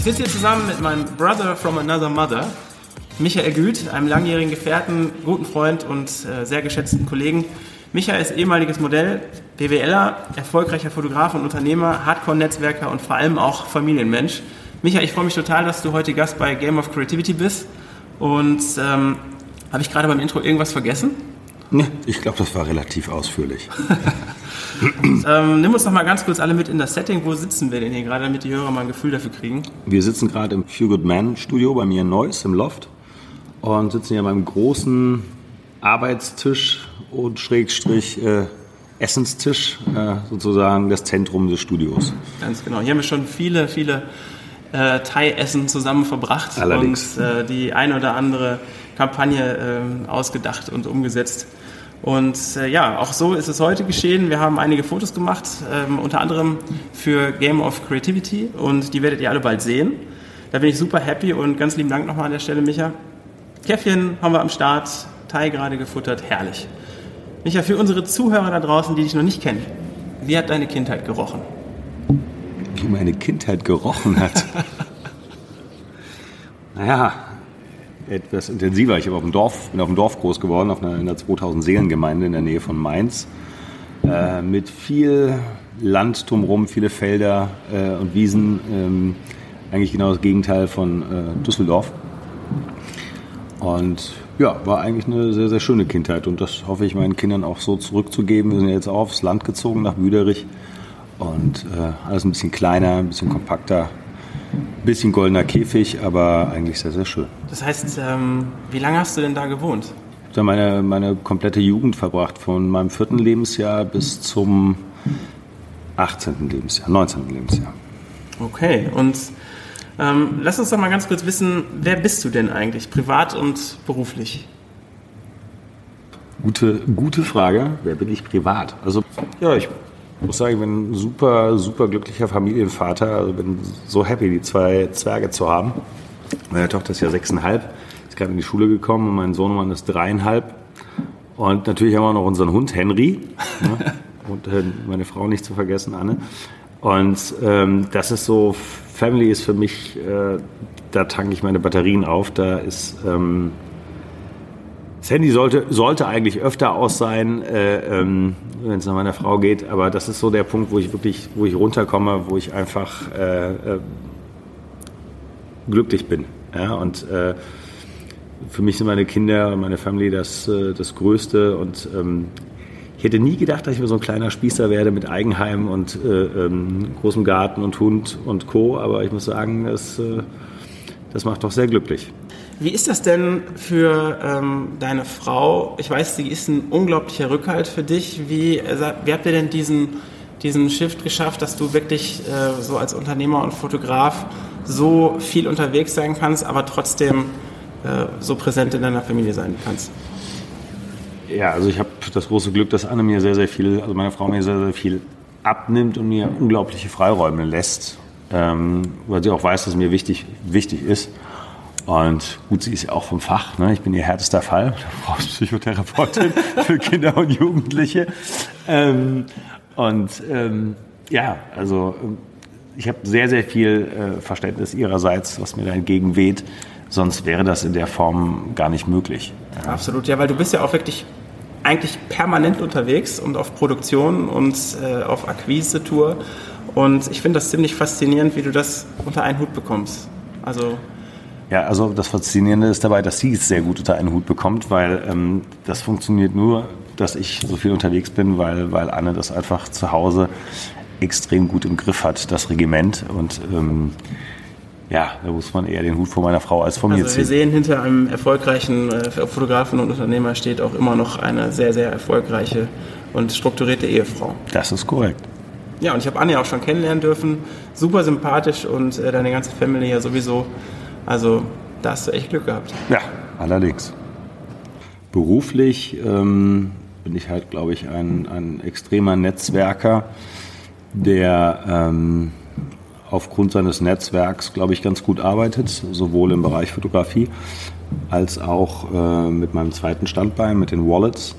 Ich sitze hier zusammen mit meinem Brother from another mother, Michael Güth, einem langjährigen Gefährten, guten Freund und äh, sehr geschätzten Kollegen. Michael ist ehemaliges Modell, BWLer, erfolgreicher Fotograf und Unternehmer, Hardcore-Netzwerker und vor allem auch Familienmensch. Michael, ich freue mich total, dass du heute Gast bei Game of Creativity bist. Und ähm, habe ich gerade beim Intro irgendwas vergessen? Nee, ich glaube, das war relativ ausführlich. ähm, nimm uns noch mal ganz kurz alle mit in das Setting. Wo sitzen wir denn hier gerade, damit die Hörer mal ein Gefühl dafür kriegen? Wir sitzen gerade im Few Good Man Studio bei mir in Neuss im Loft und sitzen hier beim großen Arbeitstisch und Schrägstrich äh, Essenstisch, äh, sozusagen das Zentrum des Studios. Ganz genau. Hier haben wir schon viele, viele äh, Thai-Essen zusammen verbracht Allerdings. und äh, die eine oder andere Kampagne äh, ausgedacht und umgesetzt. Und äh, ja, auch so ist es heute geschehen. Wir haben einige Fotos gemacht, ähm, unter anderem für Game of Creativity und die werdet ihr alle bald sehen. Da bin ich super happy und ganz lieben Dank nochmal an der Stelle, Micha. Käffchen haben wir am Start, Thai gerade gefuttert, herrlich. Micha, für unsere Zuhörer da draußen, die dich noch nicht kennen, wie hat deine Kindheit gerochen? Wie meine Kindheit gerochen hat. naja, etwas intensiver. Ich auf dem Dorf, bin auf dem Dorf groß geworden, auf einer, in einer 2000 Seelengemeinde in der Nähe von Mainz. Äh, mit viel Land drumherum, viele Felder äh, und Wiesen. Ähm, eigentlich genau das Gegenteil von äh, Düsseldorf. Und ja, war eigentlich eine sehr, sehr schöne Kindheit und das hoffe ich meinen Kindern auch so zurückzugeben. Wir sind jetzt auch aufs Land gezogen nach Büderich und äh, alles ein bisschen kleiner, ein bisschen kompakter, ein bisschen goldener Käfig, aber eigentlich sehr, sehr schön. Das heißt, ähm, wie lange hast du denn da gewohnt? Ich habe da meine, meine komplette Jugend verbracht, von meinem vierten Lebensjahr bis zum 18. Lebensjahr, 19. Lebensjahr. Okay, und ähm, lass uns doch mal ganz kurz wissen, wer bist du denn eigentlich, privat und beruflich? Gute, gute Frage. Wer bin ich privat? Also, ja, ich muss sagen, ich bin ein super, super glücklicher Familienvater. Also bin so happy, die zwei Zwerge zu haben. Meine Tochter ist ja sechseinhalb, ist gerade in die Schule gekommen und mein Sohnemann ist dreieinhalb. Und natürlich haben wir noch unseren Hund Henry ne? und äh, meine Frau nicht zu vergessen, Anne. Und ähm, das ist so, Family ist für mich, äh, da tanke ich meine Batterien auf. Da ist ähm, das Handy sollte, sollte eigentlich öfter aus sein, äh, ähm, wenn es nach meiner Frau geht, aber das ist so der Punkt, wo ich wirklich, wo ich runterkomme, wo ich einfach äh, äh, glücklich bin. Ja? Und äh, für mich sind meine Kinder und meine Family das, äh, das Größte und ähm, ich hätte nie gedacht, dass ich mir so ein kleiner Spießer werde mit Eigenheim und äh, ähm, großem Garten und Hund und Co. Aber ich muss sagen, das, das macht doch sehr glücklich. Wie ist das denn für ähm, deine Frau? Ich weiß, sie ist ein unglaublicher Rückhalt für dich. Wie, also, wie habt ihr denn diesen, diesen Shift geschafft, dass du wirklich äh, so als Unternehmer und Fotograf so viel unterwegs sein kannst, aber trotzdem äh, so präsent in deiner Familie sein kannst? Ja, also ich habe das große Glück, dass Anne mir sehr, sehr viel, also meine Frau mir sehr, sehr viel abnimmt und mir unglaubliche Freiräume lässt, ähm, weil sie auch weiß, dass mir wichtig, wichtig ist. Und gut, sie ist ja auch vom Fach. Ne? Ich bin ihr härtester Fall. Frau ist Psychotherapeutin für Kinder und Jugendliche. Ähm, und ähm, ja, also ich habe sehr, sehr viel äh, Verständnis ihrerseits, was mir da entgegenweht. Sonst wäre das in der Form gar nicht möglich. Ja. Absolut, ja, weil du bist ja auch wirklich eigentlich permanent unterwegs und auf Produktion und äh, auf Akquise-Tour. Und ich finde das ziemlich faszinierend, wie du das unter einen Hut bekommst. Also ja, also das Faszinierende ist dabei, dass sie es sehr gut unter einen Hut bekommt, weil ähm, das funktioniert nur, dass ich so viel unterwegs bin, weil, weil Anne das einfach zu Hause extrem gut im Griff hat, das Regiment. Und ähm, ja, da muss man eher den Hut vor meiner Frau als vor mir also ziehen. Wir sehen, hinter einem erfolgreichen äh, Fotografen und Unternehmer steht auch immer noch eine sehr, sehr erfolgreiche und strukturierte Ehefrau. Das ist korrekt. ja, und ich habe Anja auch schon kennenlernen dürfen. Super sympathisch und äh, deine ganze Family ja sowieso. Also da hast du echt Glück gehabt. Ja, allerdings. Beruflich ähm, bin ich halt, glaube ich, ein, ein extremer Netzwerker, der ähm, aufgrund seines Netzwerks, glaube ich, ganz gut arbeitet, sowohl im Bereich Fotografie als auch äh, mit meinem zweiten Standbein, mit den Wallets.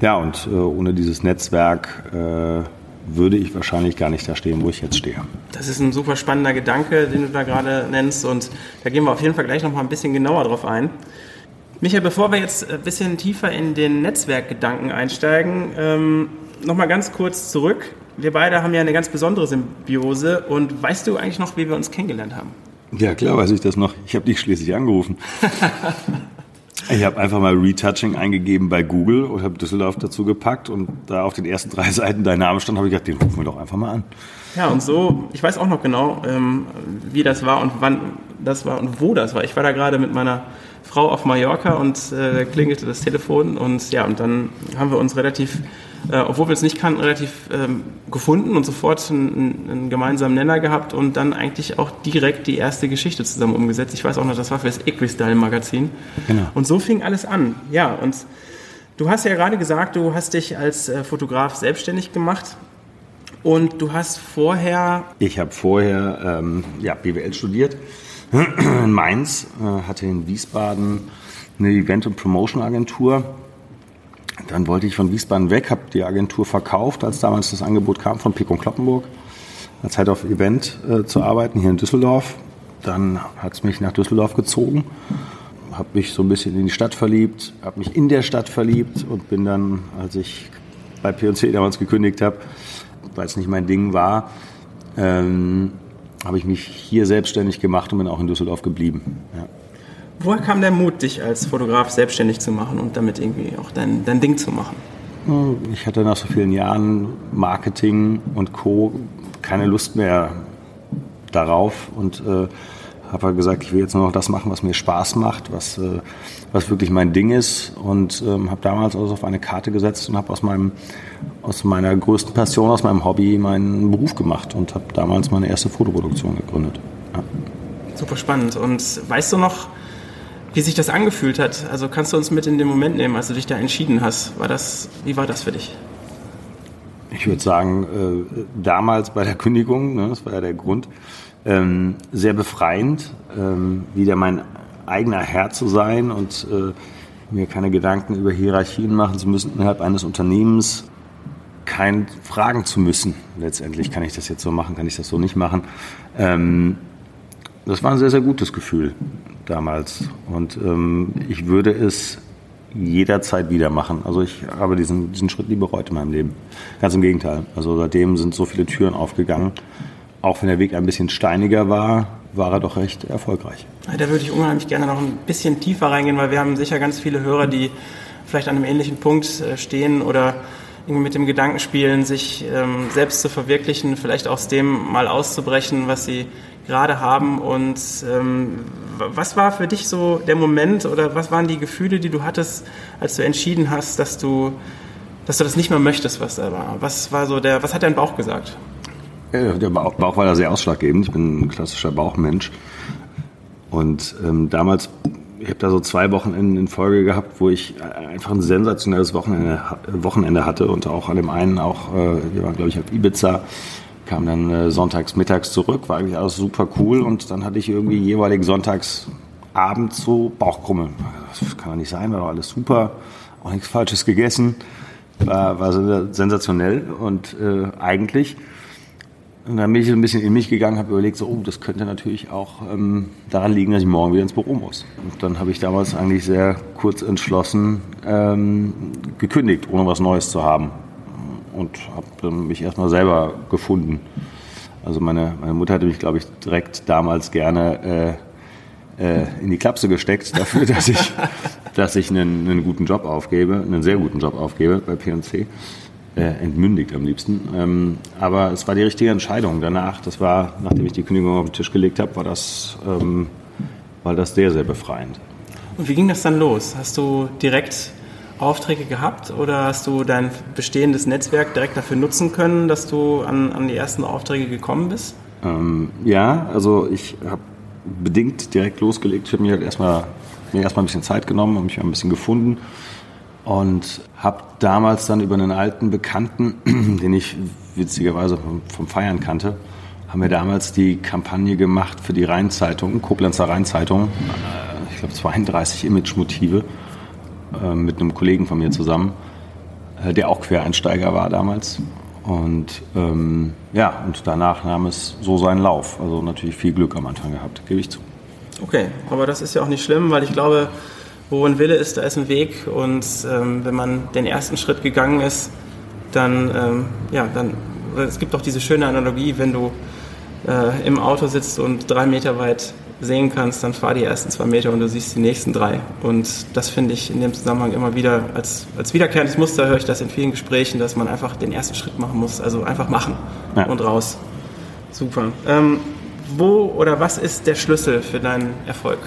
Ja, und äh, ohne dieses Netzwerk äh, würde ich wahrscheinlich gar nicht da stehen, wo ich jetzt stehe. Das ist ein super spannender Gedanke, den du da gerade nennst und da gehen wir auf jeden Fall gleich noch mal ein bisschen genauer drauf ein. Michael, bevor wir jetzt ein bisschen tiefer in den Netzwerkgedanken einsteigen, ähm, noch mal ganz kurz zurück. Wir beide haben ja eine ganz besondere Symbiose und weißt du eigentlich noch, wie wir uns kennengelernt haben? Ja, klar weiß ich das noch. Ich habe dich schließlich angerufen. Ich habe einfach mal Retouching eingegeben bei Google und habe Düsseldorf dazu gepackt und da auf den ersten drei Seiten dein Name stand, habe ich gedacht, den rufen wir doch einfach mal an. Ja, und so, ich weiß auch noch genau, ähm, wie das war und wann das war und wo das war. Ich war da gerade mit meiner Frau auf Mallorca und äh, klingelte das Telefon und ja, und dann haben wir uns relativ äh, obwohl wir es nicht kannten, relativ ähm, gefunden und sofort einen, einen, gemeinsamen Nenner gehabt und dann eigentlich auch direkt die erste Geschichte zusammen umgesetzt. Ich weiß auch noch, das war für das Equistyle-Magazin. Genau. Und so fing alles an. Ja, und du hast ja gerade gesagt, du hast dich als äh, Fotograf selbstständig gemacht. Und du hast vorher. Ich habe vorher ähm, ja, BWL studiert in Mainz, äh, hatte in Wiesbaden eine Event- und Promotion-Agentur dann wollte ich von Wiesbaden weg, habe die Agentur verkauft, als damals das Angebot kam von Pico Kloppenburg, als Head of Event äh, zu arbeiten hier in Düsseldorf. Dann hat es mich nach Düsseldorf gezogen, habe mich so ein bisschen in die Stadt verliebt, habe mich in der Stadt verliebt und bin dann, als ich bei P&C damals gekündigt habe, weil es nicht mein Ding war, ähm, habe ich mich hier selbstständig gemacht und bin auch in Düsseldorf geblieben. Ja. Woher kam der Mut, dich als Fotograf selbstständig zu machen und damit irgendwie auch dein, dein Ding zu machen? Ich hatte nach so vielen Jahren Marketing und Co. keine Lust mehr darauf und äh, habe halt gesagt, ich will jetzt nur noch das machen, was mir Spaß macht, was, äh, was wirklich mein Ding ist und ähm, habe damals also auf eine Karte gesetzt und habe aus meinem aus meiner größten Passion, aus meinem Hobby meinen Beruf gemacht und habe damals meine erste Fotoproduktion gegründet. Ja. Super spannend. Und weißt du noch, wie sich das angefühlt hat. Also kannst du uns mit in den Moment nehmen, als du dich da entschieden hast. War das, wie war das für dich? Ich würde sagen, äh, damals bei der Kündigung, ne, das war ja der Grund, ähm, sehr befreiend, ähm, wieder mein eigener Herr zu sein und äh, mir keine Gedanken über Hierarchien machen zu müssen innerhalb eines Unternehmens, kein fragen zu müssen. Letztendlich kann ich das jetzt so machen, kann ich das so nicht machen. Ähm, das war ein sehr, sehr gutes Gefühl damals. Und ähm, ich würde es jederzeit wieder machen. Also ich habe diesen, diesen Schritt nie bereut in meinem Leben. Ganz im Gegenteil. Also seitdem sind so viele Türen aufgegangen. Auch wenn der Weg ein bisschen steiniger war, war er doch recht erfolgreich. Da würde ich unheimlich gerne noch ein bisschen tiefer reingehen, weil wir haben sicher ganz viele Hörer, die vielleicht an einem ähnlichen Punkt äh, stehen oder mit dem Gedanken spielen, sich ähm, selbst zu verwirklichen, vielleicht aus dem mal auszubrechen, was sie gerade haben. Und ähm, was war für dich so der Moment oder was waren die Gefühle, die du hattest, als du entschieden hast, dass du, dass du das nicht mehr möchtest, was da war? Was war so der, was hat dein Bauch gesagt? Ja, der Bauch, Bauch war da sehr ausschlaggebend. Ich bin ein klassischer Bauchmensch. Und ähm, damals, ich habe da so zwei Wochen in, Folge gehabt, wo ich einfach ein sensationelles Wochenende, Wochenende hatte und auch an dem einen auch, äh, wir waren glaube ich auf Ibiza, kam dann äh, sonntags mittags zurück, war eigentlich alles super cool und dann hatte ich irgendwie jeweilig sonntags abends so Bauchkrummeln. Das kann doch nicht sein, war doch alles super, auch nichts Falsches gegessen, war, war sensationell und äh, eigentlich. Und dann bin ich so ein bisschen in mich gegangen, habe überlegt, so, oh, das könnte natürlich auch ähm, daran liegen, dass ich morgen wieder ins Büro muss. Und dann habe ich damals eigentlich sehr kurz entschlossen ähm, gekündigt, ohne was Neues zu haben und habe dann mich erstmal selber gefunden. Also meine, meine Mutter hatte mich, glaube ich, direkt damals gerne äh, äh, in die Klapse gesteckt dafür, dass ich, dass ich einen, einen guten Job aufgebe, einen sehr guten Job aufgebe bei P&C. Äh, entmündigt am liebsten. Ähm, aber es war die richtige Entscheidung. Danach, das war, nachdem ich die Kündigung auf den Tisch gelegt habe, war das, ähm, war das sehr, sehr befreiend. Und wie ging das dann los? Hast du direkt Aufträge gehabt oder hast du dein bestehendes Netzwerk direkt dafür nutzen können, dass du an, an die ersten Aufträge gekommen bist? Ähm, ja, also ich habe bedingt direkt losgelegt. Ich habe mir halt erstmal mir erstmal ein bisschen Zeit genommen und mich ein bisschen gefunden und habe damals dann über einen alten Bekannten, den ich witzigerweise vom, Feiern kannte, haben wir damals die Kampagne gemacht für die Rheinzeitung, Koblenzer Rheinzeitung, äh, ich glaube 32 Image-Motive äh, mit einem Kollegen von mir zusammen, äh, der auch Quereinsteiger war damals. Und ähm, ja, und danach nahm es so seinen Lauf. Also natürlich viel Glück am Anfang gehabt, gebe ich zu. Okay, aber das ist ja auch nicht schlimm, weil ich glaube, wo ein Wille ist, da ist ein Weg. Und ähm, wenn man den ersten Schritt gegangen ist, dann, ähm, ja, dann, es gibt auch diese schöne Analogie, wenn du äh, im Auto sitzt und drei Meter weit sehen kannst, dann fahr die ersten zwei Meter und du siehst die nächsten drei. Und das finde ich in dem Zusammenhang immer wieder als, als wiederkehrendes Muster, höre ich das in vielen Gesprächen, dass man einfach den ersten Schritt machen muss. Also einfach machen ja. und raus. Super. Ähm, wo oder was ist der Schlüssel für deinen Erfolg?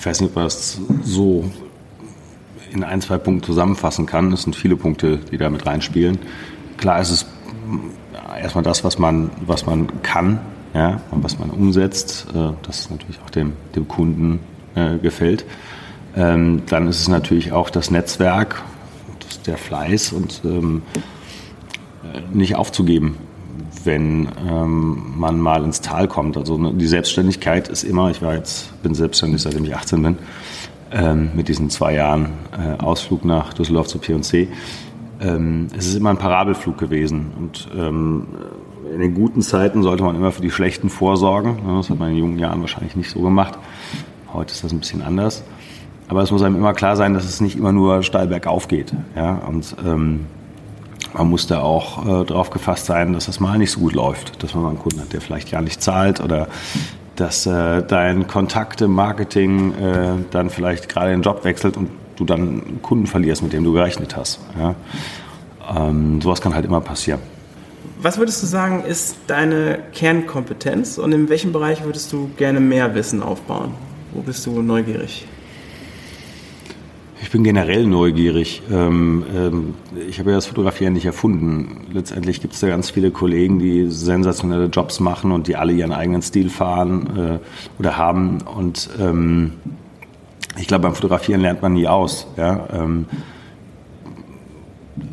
Ich weiß nicht, ob man das so in ein, zwei Punkten zusammenfassen kann. Es sind viele Punkte, die da mit reinspielen. Klar ist es erstmal das, was man, was man kann, ja, und was man umsetzt, äh, das natürlich auch dem, dem Kunden äh, gefällt. Ähm, dann ist es natürlich auch das Netzwerk, der Fleiß und ähm, äh, nicht aufzugeben, wenn ähm, man mal ins Tal kommt. Also ne, die Selbstständigkeit ist immer, ich war jetzt, bin selbstständig, seitdem ich 18 bin, ähm, mit diesen zwei Jahren äh, Ausflug nach Düsseldorf zur P&C. Ähm, es ist immer ein Parabelflug gewesen und ähm, in den guten Zeiten sollte man immer für die schlechten vorsorgen. Das hat man in jungen Jahren wahrscheinlich nicht so gemacht. Heute ist das ein bisschen anders. Aber es muss einem immer klar sein, dass es nicht immer nur steil bergauf geht. Ja? Und ähm, man muss da auch äh, darauf gefasst sein, dass das mal nicht so gut läuft. Dass man mal einen Kunden hat, der vielleicht gar nicht zahlt oder dass äh, dein Kontakt im Marketing äh, dann vielleicht gerade den Job wechselt und du dann einen Kunden verlierst, mit dem du gerechnet hast. Ja? Ähm, sowas kann halt immer passieren. Was würdest du sagen, ist deine Kernkompetenz und in welchem Bereich würdest du gerne mehr Wissen aufbauen? Wo bist du neugierig? Ich bin generell neugierig. Ähm, ähm, ich habe ja das Fotografieren nicht erfunden. Letztendlich gibt es da ganz viele Kollegen, die sensationelle Jobs machen und die alle ihren eigenen Stil fahren äh, oder haben. Und ähm, ich glaube, beim Fotografieren lernt man nie aus.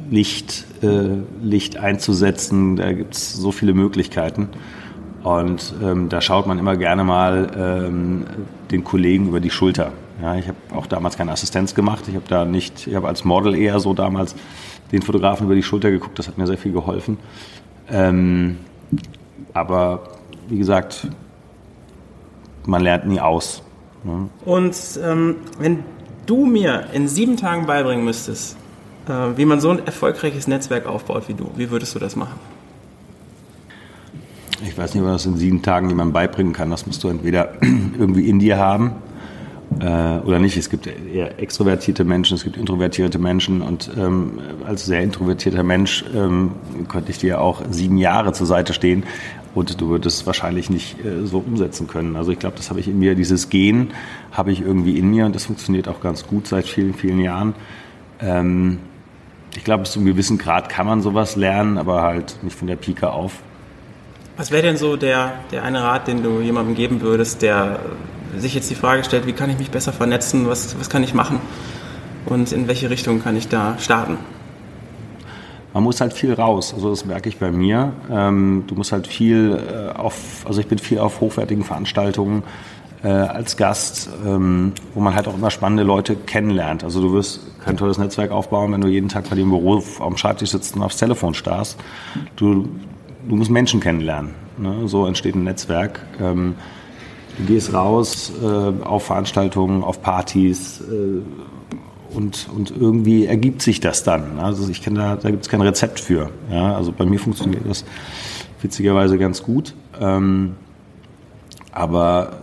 Licht, äh, Licht einzusetzen. Da gibt es so viele Möglichkeiten. Und da schaut man immer gerne mal den Kollegen über die Schulter. Ja, ich habe auch damals keine Assistenz gemacht. Ich habe da nicht, ich habe als Model eher so damals den Fotografen über die Schulter geguckt. Das hat mir sehr viel geholfen. Ähm, aber wie gesagt, man lernt nie aus. Ne? Und ähm, wenn du mir in sieben Tagen beibringen müsstest, äh, wie man so ein erfolgreiches Netzwerk aufbaut wie du. Wie würdest du das machen? Ich weiß nicht, was in sieben Tagen jemand beibringen kann. Das musst du entweder irgendwie in dir haben oder nicht. Es gibt eher extrovertierte Menschen, es gibt introvertierte Menschen und ähm, als sehr introvertierter Mensch ähm, könnte ich dir auch sieben Jahre zur Seite stehen und du würdest es wahrscheinlich nicht äh, so umsetzen können. Also ich glaube, das habe ich in mir, dieses Gehen habe ich irgendwie in mir und das funktioniert auch ganz gut seit vielen, vielen Jahren. Ähm, ich glaube, bis zu einem gewissen Grad kann man sowas lernen, aber halt nicht von der Pike auf. Was wäre denn so der, der eine Rat, den du jemandem geben würdest, der sich jetzt die Frage stellt, wie kann ich mich besser vernetzen, was, was kann ich machen und in welche Richtung kann ich da starten? Man muss halt viel raus, also das merke ich bei mir. Ähm, du musst halt viel äh, auf, also ich bin viel auf hochwertigen Veranstaltungen äh, als Gast, ähm, wo man halt auch immer spannende Leute kennenlernt. Also du wirst kein tolles Netzwerk aufbauen, wenn du jeden Tag bei im Büro am Schreibtisch sitzt und aufs Telefon starrst. Du, du musst Menschen kennenlernen. Ne? So entsteht ein Netzwerk. Du gehst raus äh, auf Veranstaltungen, auf Partys äh, und, und irgendwie ergibt sich das dann. Also ich kenne da, da gibt es kein Rezept für. Ja? Also bei mir funktioniert das witzigerweise ganz gut. Ähm, aber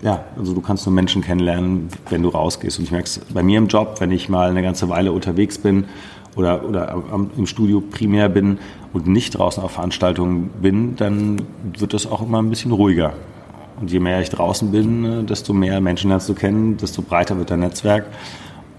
ja, also du kannst nur Menschen kennenlernen, wenn du rausgehst. Und ich merke es bei mir im Job, wenn ich mal eine ganze Weile unterwegs bin oder, oder im Studio primär bin und nicht draußen auf Veranstaltungen bin, dann wird das auch immer ein bisschen ruhiger. Und je mehr ich draußen bin, desto mehr Menschen lernst du kennen, desto breiter wird dein Netzwerk.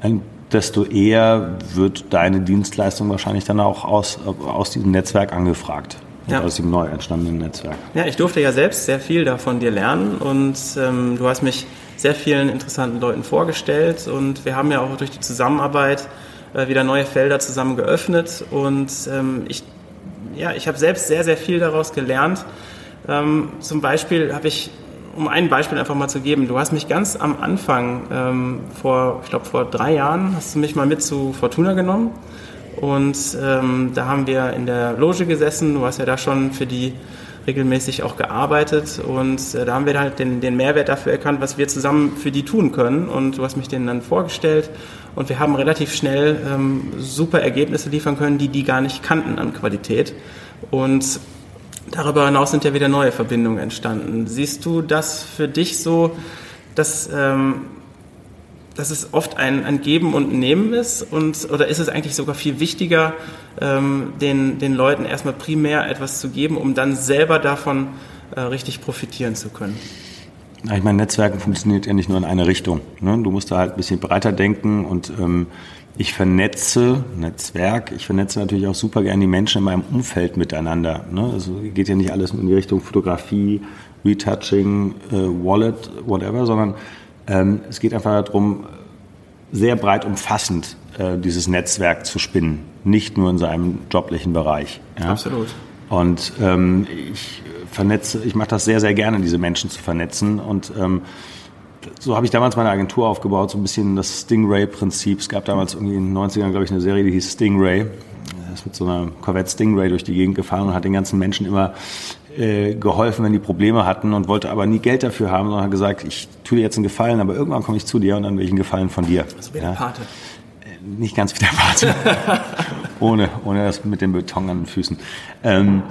Ein desto eher wird deine Dienstleistung wahrscheinlich dann auch aus, aus diesem Netzwerk angefragt. Ja. Aus dem neu entstandenen Netzwerk. Ja, ich durfte ja selbst sehr viel davon dir lernen und ähm, du hast mich sehr vielen interessanten Leuten vorgestellt und wir haben ja auch durch die Zusammenarbeit äh, wieder neue Felder zusammen geöffnet und ähm, ich, ja, ich habe selbst sehr, sehr viel daraus gelernt. Ähm, zum Beispiel habe ich um ein Beispiel einfach mal zu geben, du hast mich ganz am Anfang, ähm, vor, ich glaube vor drei Jahren, hast du mich mal mit zu Fortuna genommen. Und ähm, da haben wir in der Loge gesessen. Du hast ja da schon für die regelmäßig auch gearbeitet und äh, da haben wir halt den, den Mehrwert dafür erkannt, was wir zusammen für die tun können. Und du hast mich denen dann vorgestellt und wir haben relativ schnell ähm, super Ergebnisse liefern können, die die gar nicht kannten an Qualität. Und Darüber hinaus sind ja wieder neue Verbindungen entstanden. Siehst du das für dich so, dass, ähm, dass es oft ein, ein Geben und Nehmen ist? Und, oder ist es eigentlich sogar viel wichtiger, ähm, den, den Leuten erstmal primär etwas zu geben, um dann selber davon äh, richtig profitieren zu können? ich meine, Netzwerken funktioniert ja nicht nur in eine Richtung. Ne? Du musst da halt ein bisschen breiter denken und ähm, ich vernetze, Netzwerk, ich vernetze natürlich auch super gerne die Menschen in meinem Umfeld miteinander. Ne? Also geht ja nicht alles in die Richtung Fotografie, Retouching, äh, Wallet, whatever, sondern ähm, es geht einfach darum, sehr breit umfassend äh, dieses Netzwerk zu spinnen, nicht nur in seinem joblichen Bereich. Ja? Absolut. Und ähm, ich vernetze, ich mache das sehr, sehr gerne, diese Menschen zu vernetzen und ähm, so habe ich damals meine Agentur aufgebaut, so ein bisschen das Stingray-Prinzip. Es gab damals irgendwie in den 90ern, glaube ich, eine Serie, die hieß Stingray. Er ist mit so einer Corvette Stingray durch die Gegend gefahren und hat den ganzen Menschen immer äh, geholfen, wenn die Probleme hatten und wollte aber nie Geld dafür haben, sondern hat gesagt, ich tue dir jetzt einen Gefallen, aber irgendwann komme ich zu dir und dann will ich einen Gefallen von dir. Also wie der ja? Pate. Äh, nicht ganz wie der Pate. ohne, ohne das mit dem Beton an den Füßen. Ähm,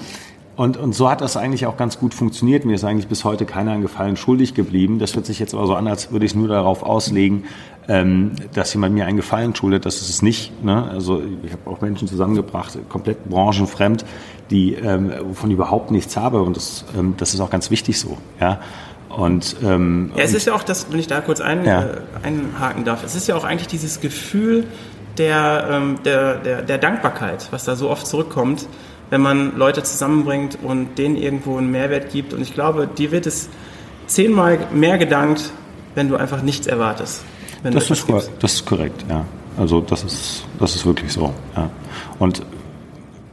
und, und so hat das eigentlich auch ganz gut funktioniert. Mir ist eigentlich bis heute keiner einen Gefallen schuldig geblieben. Das hört sich jetzt aber so an, als würde ich es nur darauf auslegen, ähm, dass jemand mir einen Gefallen schuldet. Das ist es nicht. Ne? Also ich habe auch Menschen zusammengebracht, komplett branchenfremd, die ähm, wovon ich überhaupt nichts habe. Und das, ähm, das ist auch ganz wichtig so. Ja. Und, ähm, ja, es ist ja auch das, wenn ich da kurz ein, ja. äh, einhaken darf, es ist ja auch eigentlich dieses Gefühl der, ähm, der, der, der Dankbarkeit, was da so oft zurückkommt wenn man Leute zusammenbringt und denen irgendwo einen Mehrwert gibt. Und ich glaube, dir wird es zehnmal mehr gedankt, wenn du einfach nichts erwartest. Das ist, das ist korrekt, ja. Also das ist, das ist wirklich so. Ja. Und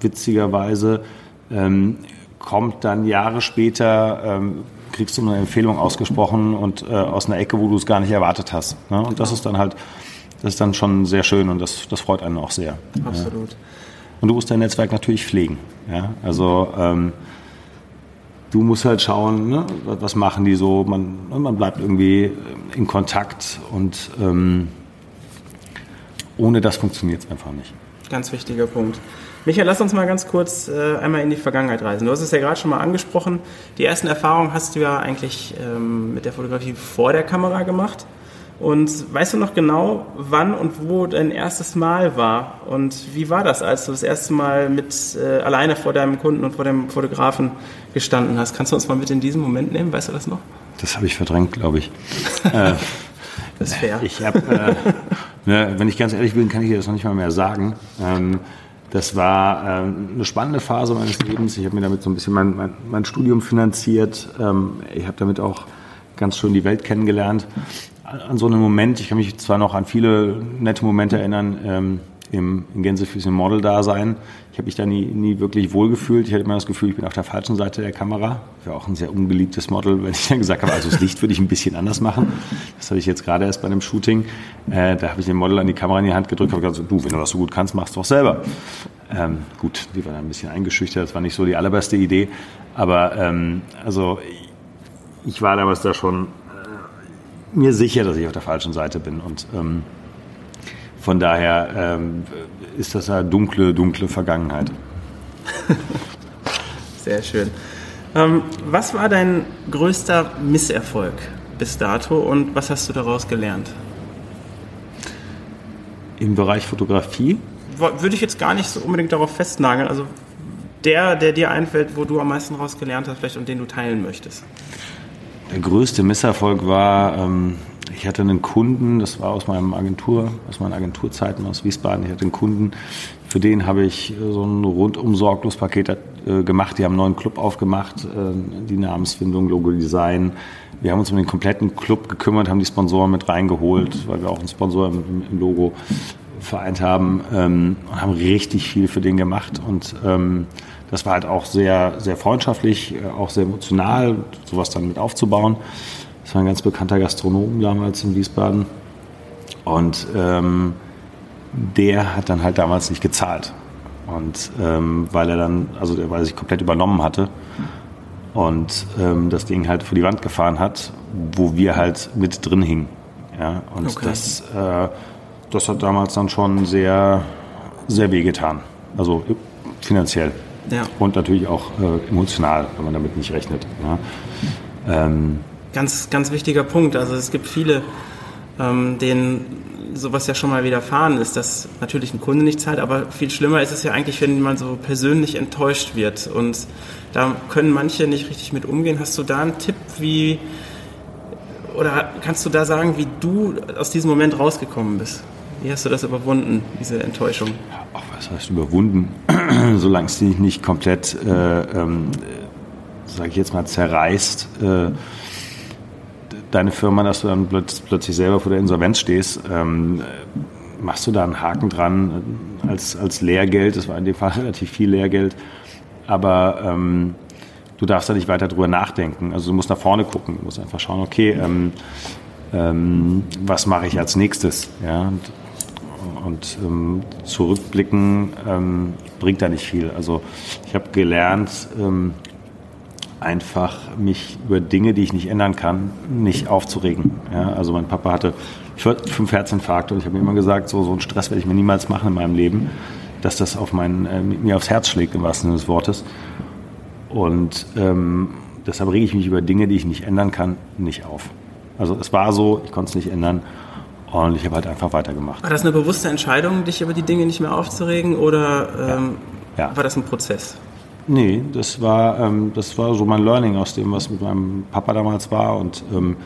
witzigerweise ähm, kommt dann Jahre später, ähm, kriegst du eine Empfehlung ausgesprochen und äh, aus einer Ecke, wo du es gar nicht erwartet hast. Ne? Und das ist dann halt, das ist dann schon sehr schön und das, das freut einen auch sehr. Absolut. Ja. Und du musst dein Netzwerk natürlich pflegen. Ja? Also ähm, du musst halt schauen, ne, was machen die so. Man, ne, man bleibt irgendwie in Kontakt und ähm, ohne das funktioniert es einfach nicht. Ganz wichtiger Punkt. Michael, lass uns mal ganz kurz äh, einmal in die Vergangenheit reisen. Du hast es ja gerade schon mal angesprochen. Die ersten Erfahrungen hast du ja eigentlich ähm, mit der Fotografie vor der Kamera gemacht. Und weißt du noch genau, wann und wo dein erstes Mal war? Und wie war das, als du das erste Mal mit äh, alleine vor deinem Kunden und vor dem Fotografen gestanden hast? Kannst du uns mal mit in diesen Moment nehmen? Weißt du das noch? Das habe ich verdrängt, glaube ich. äh, das ist fair. Ich habe, äh, ne, wenn ich ganz ehrlich bin, kann ich dir das noch nicht mal mehr sagen. Ähm, das war äh, eine spannende Phase meines Lebens. Ich habe mir damit so ein bisschen mein, mein, mein Studium finanziert. Ähm, ich habe damit auch ganz schön die Welt kennengelernt an so einem Moment, ich kann mich zwar noch an viele nette Momente erinnern, ähm, im, Gänsefüßchen Model-Dasein. Ich habe mich da nie, nie wirklich wohlgefühlt. Ich hatte immer das Gefühl, ich bin auf der falschen Seite der Kamera. Ich war auch ein sehr ungeliebtes Model, wenn ich dann gesagt habe, also das Licht würde ich ein bisschen anders machen. Das hatte ich jetzt gerade erst bei einem Shooting. Äh, da habe ich dem Model an die Kamera in die Hand gedrückt und gesagt, du, wenn du das so gut kannst, machst du auch selber. Ähm, gut, die war dann ein bisschen eingeschüchtert, das war nicht so die allerbeste Idee. Aber ähm, also ich war damals da schon mir sicher, dass ich auf der falschen Seite bin. Und ähm, von daher ähm, ist das eine dunkle, dunkle Vergangenheit. Sehr schön. Ähm, was war dein größter Misserfolg bis dato und was hast du daraus gelernt? Im Bereich Fotografie? Würde ich jetzt gar nicht so unbedingt darauf festnageln. Also der, der dir einfällt, wo du am meisten daraus gelernt hast, vielleicht und den du teilen möchtest. Der größte Misserfolg war, ähm, ich hatte einen Kunden, das war aus meinem Agentur, aus meinen Agenturzeiten aus Wiesbaden. Ich hatte einen Kunden, für den habe ich so ein rundum sorglos Paket äh, gemacht. Die haben einen neuen Club aufgemacht, äh, die Namensfindung, Logo-Design. Wir haben uns um den kompletten Club gekümmert, haben die Sponsoren mit reingeholt, weil wir auch einen Sponsor im, im Logo vereint haben ähm, und haben richtig viel für den gemacht und ähm, das war halt auch sehr, sehr freundschaftlich, äh, auch sehr emotional, sowas dann mit aufzubauen. Das war ein ganz bekannter Gastronom damals in Wiesbaden. Und ähm, der hat dann halt damals nicht gezahlt. Und ähm, weil er dann, also weil er sich komplett übernommen hatte und ähm, das Ding halt vor die Wand gefahren hat, wo wir halt mit drin hingen. Ja, und okay. das, äh, das hat damals dann schon sehr, sehr wehgetan. Also finanziell. Ja. Und natürlich auch äh, emotional, wenn man damit nicht rechnet. Ja. Ähm, ganz, ganz wichtiger Punkt. Also es gibt viele, ähm, denen sowas ja schon mal widerfahren ist, dass natürlich ein Kunde nicht zahlt, aber viel schlimmer ist es ja eigentlich, wenn man so persönlich enttäuscht wird. Und da können manche nicht richtig mit umgehen. Hast du da einen Tipp, wie oder kannst du da sagen, wie du aus diesem Moment rausgekommen bist? Wie hast du das überwunden, diese Enttäuschung? Ach, was heißt überwunden? Solange es dich nicht komplett, äh, ähm, sage ich jetzt mal, zerreißt, äh, deine Firma, dass du dann plötzlich selber vor der Insolvenz stehst, ähm, machst du da einen Haken dran als, als Lehrgeld. Das war in dem Fall relativ viel Lehrgeld. Aber ähm, du darfst da nicht weiter drüber nachdenken. Also du musst nach vorne gucken. Du musst einfach schauen, okay, ähm, ähm, was mache ich als nächstes? Ja, und, und ähm, zurückblicken ähm, bringt da nicht viel. Also ich habe gelernt, ähm, einfach mich über Dinge, die ich nicht ändern kann, nicht aufzuregen. Ja, also mein Papa hatte fünf Herzinfarkte und ich habe mir immer gesagt, so, so einen Stress werde ich mir niemals machen in meinem Leben, dass das auf mein, äh, mir aufs Herz schlägt, im wahrsten Sinne des Wortes. Und ähm, deshalb rege ich mich über Dinge, die ich nicht ändern kann, nicht auf. Also es war so, ich konnte es nicht ändern und ich habe halt einfach weitergemacht. War das eine bewusste Entscheidung, dich über die Dinge nicht mehr aufzuregen oder ähm, ja. Ja. war das ein Prozess? Nee, das war, ähm, das war so mein Learning aus dem, was mit meinem Papa damals war. Und ähm,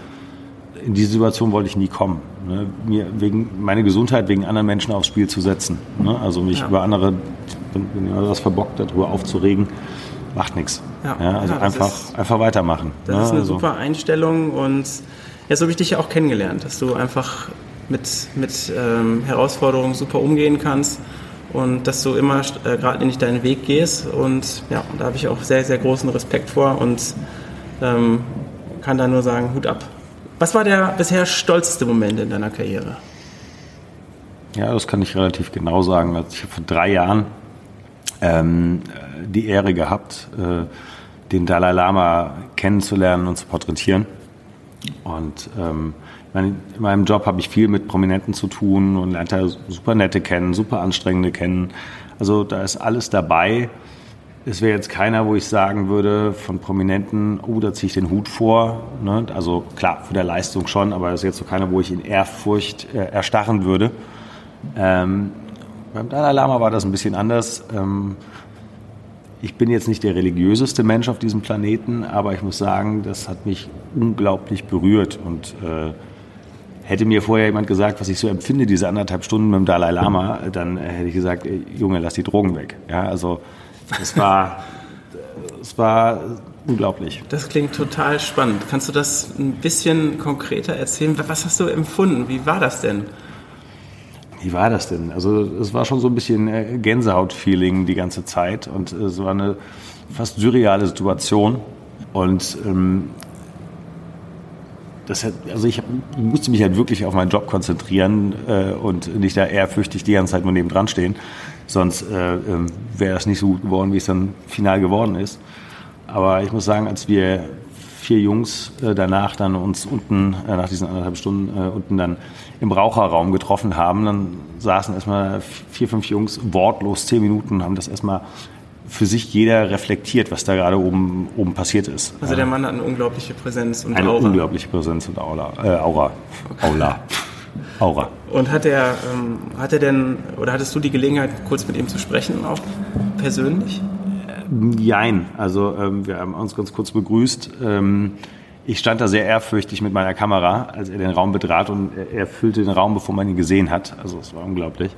in diese Situation wollte ich nie kommen. Ne? Mir wegen meine Gesundheit wegen anderen Menschen aufs Spiel zu setzen. Ne? Also mich ja. über andere, wenn, jemand was verbockt, darüber aufzuregen, macht nichts. Ja. ja also einfach, ist, einfach weitermachen. Das ne? ist eine also. super Einstellung und so habe ich dich ja auch kennengelernt, dass du einfach mit, mit ähm, Herausforderungen super umgehen kannst und dass du immer äh, gerade nicht deinen Weg gehst. Und ja, da habe ich auch sehr, sehr großen Respekt vor und ähm, kann da nur sagen, Hut ab. Was war der bisher stolzeste Moment in deiner Karriere? Ja, das kann ich relativ genau sagen. Also ich habe vor drei Jahren ähm, die Ehre gehabt, äh, den Dalai Lama kennenzulernen und zu porträtieren. Und ähm, in meinem Job habe ich viel mit Prominenten zu tun und lernt da super nette kennen, super anstrengende kennen. Also da ist alles dabei. Es wäre jetzt keiner, wo ich sagen würde, von Prominenten, oh, da ziehe ich den Hut vor. Ne? Also klar, für der Leistung schon, aber es ist jetzt so keiner, wo ich in Ehrfurcht äh, erstarren würde. Ähm, beim Dalai Lama war das ein bisschen anders. Ähm, ich bin jetzt nicht der religiöseste Mensch auf diesem Planeten, aber ich muss sagen, das hat mich unglaublich berührt und äh, Hätte mir vorher jemand gesagt, was ich so empfinde, diese anderthalb Stunden mit dem Dalai Lama, dann hätte ich gesagt, ey, Junge, lass die Drogen weg. Ja, also es war, es war unglaublich. Das klingt total spannend. Kannst du das ein bisschen konkreter erzählen? Was hast du empfunden? Wie war das denn? Wie war das denn? Also es war schon so ein bisschen äh, Gänsehaut-Feeling die ganze Zeit und es war eine fast surreale Situation. Und ähm, das also ich, musste mich halt wirklich auf meinen Job konzentrieren äh, und nicht da ehrfürchtig die ganze Zeit nur neben dran stehen. Sonst äh, äh, wäre es nicht so gut geworden, wie es dann final geworden ist. Aber ich muss sagen, als wir vier Jungs äh, danach dann uns unten, äh, nach diesen anderthalb Stunden, äh, unten dann im Raucherraum getroffen haben, dann saßen erstmal vier, fünf Jungs wortlos zehn Minuten, haben das erstmal für sich jeder reflektiert, was da gerade oben, oben passiert ist. Also der Mann hat eine unglaubliche Präsenz und eine Aura. Eine unglaubliche Präsenz und Aura. Äh, Aura. Aula. Aura. Und hat er, ähm, hat er denn, oder hattest du die Gelegenheit, kurz mit ihm zu sprechen, auch persönlich? Jein. Also ähm, wir haben uns ganz kurz begrüßt. Ähm, ich stand da sehr ehrfürchtig mit meiner Kamera, als er den Raum betrat und er, er füllte den Raum, bevor man ihn gesehen hat. Also es war unglaublich.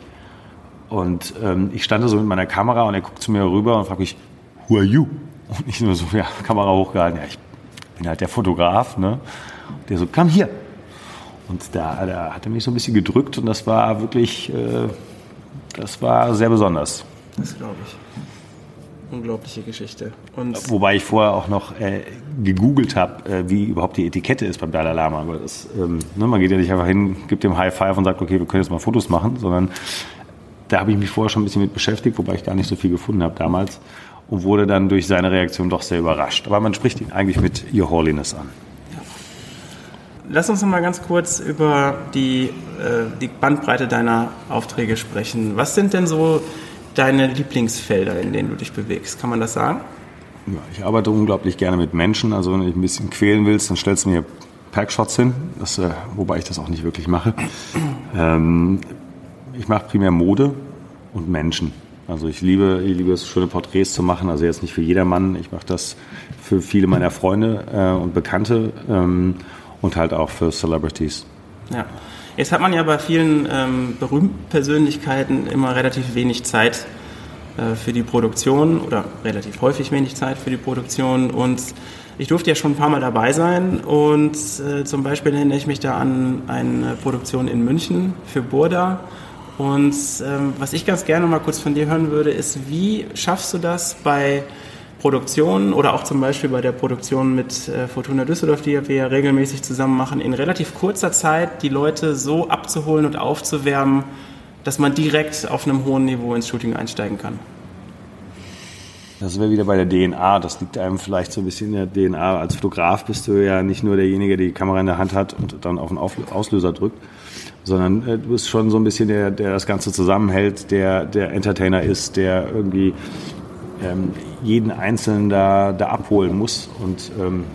Und ähm, ich stand da so mit meiner Kamera und er guckt zu mir rüber und fragt mich, who are you? Und ich nur so, ja, Kamera hochgehalten, ja, ich bin halt der Fotograf, ne? Und der so, komm hier. Und da, da hat er mich so ein bisschen gedrückt und das war wirklich, äh, das war sehr besonders. Das glaube ich. Unglaubliche Geschichte. Und Wobei ich vorher auch noch äh, gegoogelt habe, äh, wie überhaupt die Etikette ist beim Dalai Lama. Aber das, ähm, ne, man geht ja nicht einfach hin, gibt dem High Five und sagt, okay, wir können jetzt mal Fotos machen, sondern da habe ich mich vorher schon ein bisschen mit beschäftigt, wobei ich gar nicht so viel gefunden habe damals und wurde dann durch seine Reaktion doch sehr überrascht. Aber man spricht ihn eigentlich mit Your Holiness an. Lass uns noch mal ganz kurz über die, äh, die Bandbreite deiner Aufträge sprechen. Was sind denn so deine Lieblingsfelder, in denen du dich bewegst? Kann man das sagen? Ja, ich arbeite unglaublich gerne mit Menschen. Also wenn du dich ein bisschen quälen willst, dann stellst du mir Packshots hin, das, äh, wobei ich das auch nicht wirklich mache. Ähm, ich mache primär Mode und Menschen. Also ich liebe, ich liebe es, schöne Porträts zu machen. Also jetzt nicht für jedermann. Ich mache das für viele meiner Freunde äh, und Bekannte ähm, und halt auch für Celebrities. Ja. Jetzt hat man ja bei vielen ähm, berühmten Persönlichkeiten immer relativ wenig Zeit äh, für die Produktion oder relativ häufig wenig Zeit für die Produktion und ich durfte ja schon ein paar Mal dabei sein und äh, zum Beispiel erinnere ich mich da an eine Produktion in München für Burda und ähm, was ich ganz gerne mal kurz von dir hören würde, ist, wie schaffst du das bei Produktionen oder auch zum Beispiel bei der Produktion mit äh, Fortuna Düsseldorf, die wir ja regelmäßig zusammen machen, in relativ kurzer Zeit die Leute so abzuholen und aufzuwärmen, dass man direkt auf einem hohen Niveau ins Shooting einsteigen kann? Das wäre wieder bei der DNA. Das liegt einem vielleicht so ein bisschen in der DNA. Als Fotograf bist du ja nicht nur derjenige, der die Kamera in der Hand hat und dann auf den Auslöser drückt, sondern äh, du bist schon so ein bisschen der, der das Ganze zusammenhält, der der Entertainer ist, der irgendwie ähm, jeden Einzelnen da, da abholen muss. Und ähm,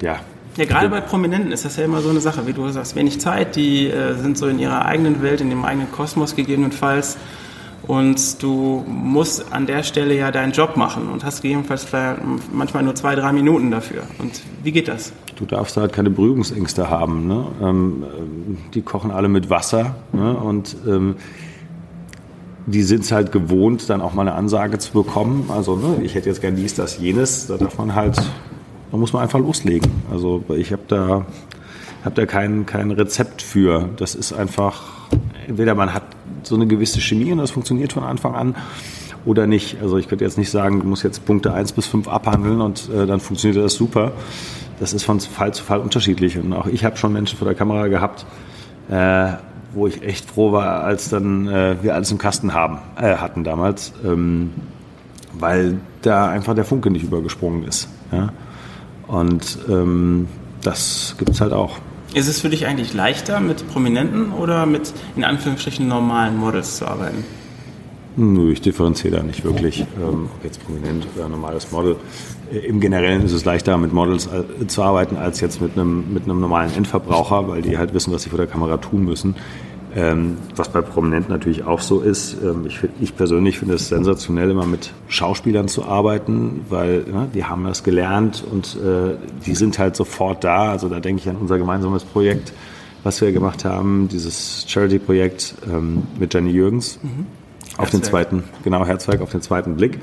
ja. Ja, gerade bei Prominenten ist das ja immer so eine Sache, wie du sagst, wenig Zeit, die äh, sind so in ihrer eigenen Welt, in dem eigenen Kosmos gegebenenfalls. Und du musst an der Stelle ja deinen Job machen und hast gegebenenfalls manchmal nur zwei, drei Minuten dafür. Und wie geht das? Du darfst halt keine Berührungsängste haben. Ne? Ähm, die kochen alle mit Wasser ne? und ähm, die sind es halt gewohnt, dann auch mal eine Ansage zu bekommen. Also ne, ich hätte jetzt gern dies, das, jenes. Da darf man halt, da muss man einfach loslegen. Also ich habe da, hab da kein, kein Rezept für. Das ist einfach, entweder man hat so eine gewisse Chemie und das funktioniert von Anfang an oder nicht. Also ich könnte jetzt nicht sagen, du musst jetzt Punkte 1 bis 5 abhandeln und äh, dann funktioniert das super. Das ist von Fall zu Fall unterschiedlich. Und auch ich habe schon Menschen vor der Kamera gehabt, äh, wo ich echt froh war, als dann äh, wir alles im Kasten haben, äh, hatten damals, ähm, weil da einfach der Funke nicht übergesprungen ist. Ja? Und ähm, das gibt es halt auch. Ist es für dich eigentlich leichter, mit Prominenten oder mit in Anführungsstrichen normalen Models zu arbeiten? Nö, ich differenziere da nicht wirklich, ähm, ob jetzt prominent oder normales Model. Äh, Im Generellen ist es leichter, mit Models äh, zu arbeiten, als jetzt mit einem, mit einem normalen Endverbraucher, weil die halt wissen, was sie vor der Kamera tun müssen. Ähm, was bei Prominenten natürlich auch so ist. Ähm, ich, ich, persönlich finde es sensationell, immer mit Schauspielern zu arbeiten, weil ne, die haben das gelernt und äh, die sind halt sofort da. Also da denke ich an unser gemeinsames Projekt, was wir gemacht haben, dieses Charity-Projekt ähm, mit Jenny Jürgens. Mhm auf den zweiten, genau, Herzwerk auf den zweiten Blick,